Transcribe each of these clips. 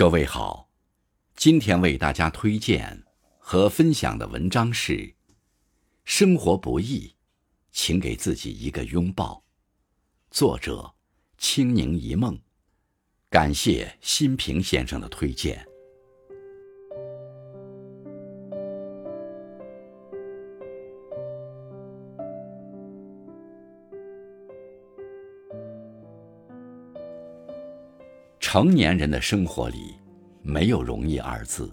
各位好，今天为大家推荐和分享的文章是《生活不易，请给自己一个拥抱》，作者青柠一梦，感谢新平先生的推荐。成年人的生活里，没有容易二字。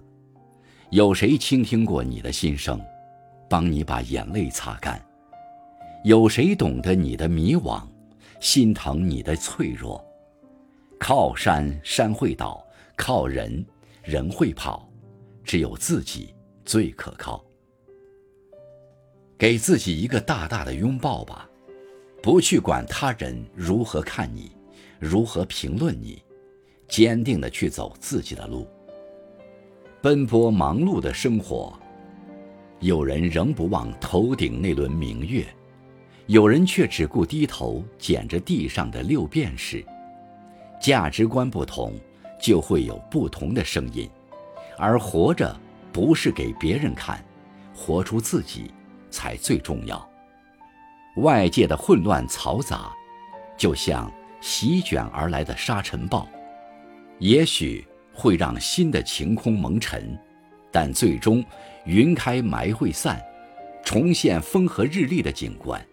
有谁倾听过你的心声，帮你把眼泪擦干？有谁懂得你的迷惘，心疼你的脆弱？靠山山会倒，靠人人会跑，只有自己最可靠。给自己一个大大的拥抱吧，不去管他人如何看你，如何评论你。坚定地去走自己的路。奔波忙碌的生活，有人仍不忘头顶那轮明月，有人却只顾低头捡着地上的六便士。价值观不同，就会有不同的声音。而活着不是给别人看，活出自己才最重要。外界的混乱嘈杂，就像席卷而来的沙尘暴。也许会让新的晴空蒙尘，但最终云开霾会散，重现风和日丽的景观。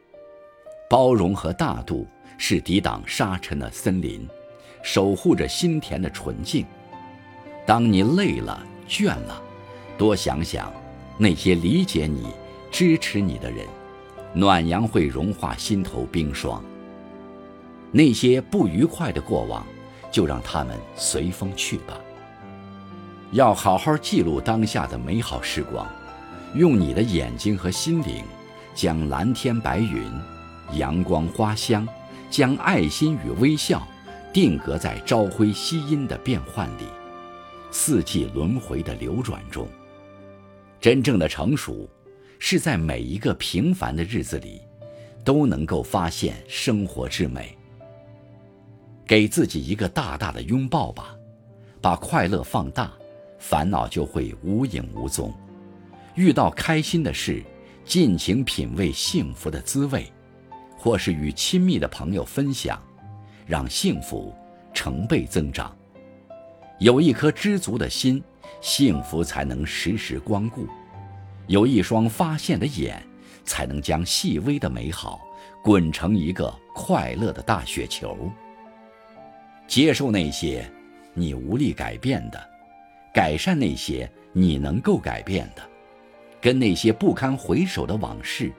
包容和大度是抵挡沙尘的森林，守护着心田的纯净。当你累了、倦了，多想想那些理解你、支持你的人，暖阳会融化心头冰霜。那些不愉快的过往。就让他们随风去吧。要好好记录当下的美好时光，用你的眼睛和心灵，将蓝天白云、阳光花香，将爱心与微笑，定格在朝晖夕阴的变幻里，四季轮回的流转中。真正的成熟，是在每一个平凡的日子里，都能够发现生活之美。给自己一个大大的拥抱吧，把快乐放大，烦恼就会无影无踪。遇到开心的事，尽情品味幸福的滋味，或是与亲密的朋友分享，让幸福成倍增长。有一颗知足的心，幸福才能时时光顾；有一双发现的眼，才能将细微的美好滚成一个快乐的大雪球。接受那些你无力改变的，改善那些你能够改变的，跟那些不堪回首的往事，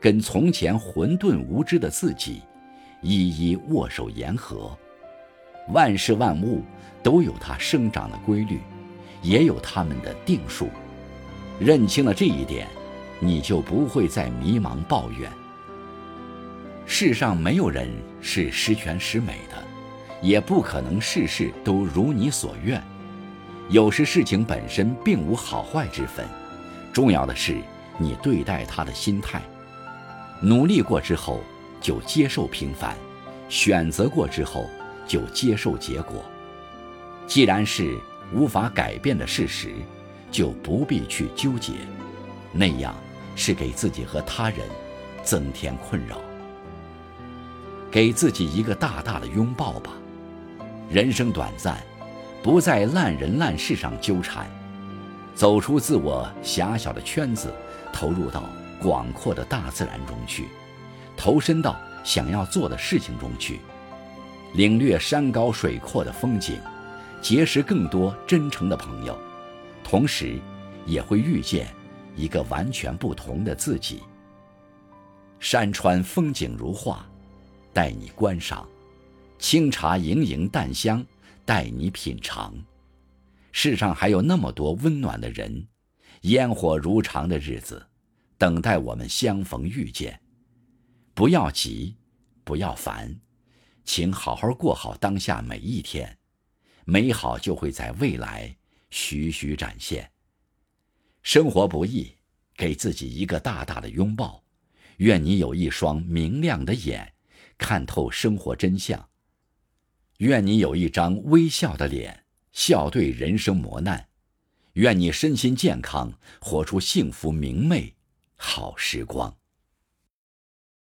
跟从前混沌无知的自己，一一握手言和。万事万物都有它生长的规律，也有它们的定数。认清了这一点，你就不会再迷茫抱怨。世上没有人是十全十美的。也不可能事事都如你所愿，有时事情本身并无好坏之分，重要的是你对待它的心态。努力过之后就接受平凡，选择过之后就接受结果。既然是无法改变的事实，就不必去纠结，那样是给自己和他人增添困扰。给自己一个大大的拥抱吧。人生短暂，不在烂人烂事上纠缠，走出自我狭小的圈子，投入到广阔的大自然中去，投身到想要做的事情中去，领略山高水阔的风景，结识更多真诚的朋友，同时，也会遇见一个完全不同的自己。山川风景如画，带你观赏。清茶盈盈淡香，待你品尝。世上还有那么多温暖的人，烟火如常的日子，等待我们相逢遇见。不要急，不要烦，请好好过好当下每一天，美好就会在未来徐徐展现。生活不易，给自己一个大大的拥抱。愿你有一双明亮的眼，看透生活真相。愿你有一张微笑的脸，笑对人生磨难。愿你身心健康，活出幸福明媚好时光。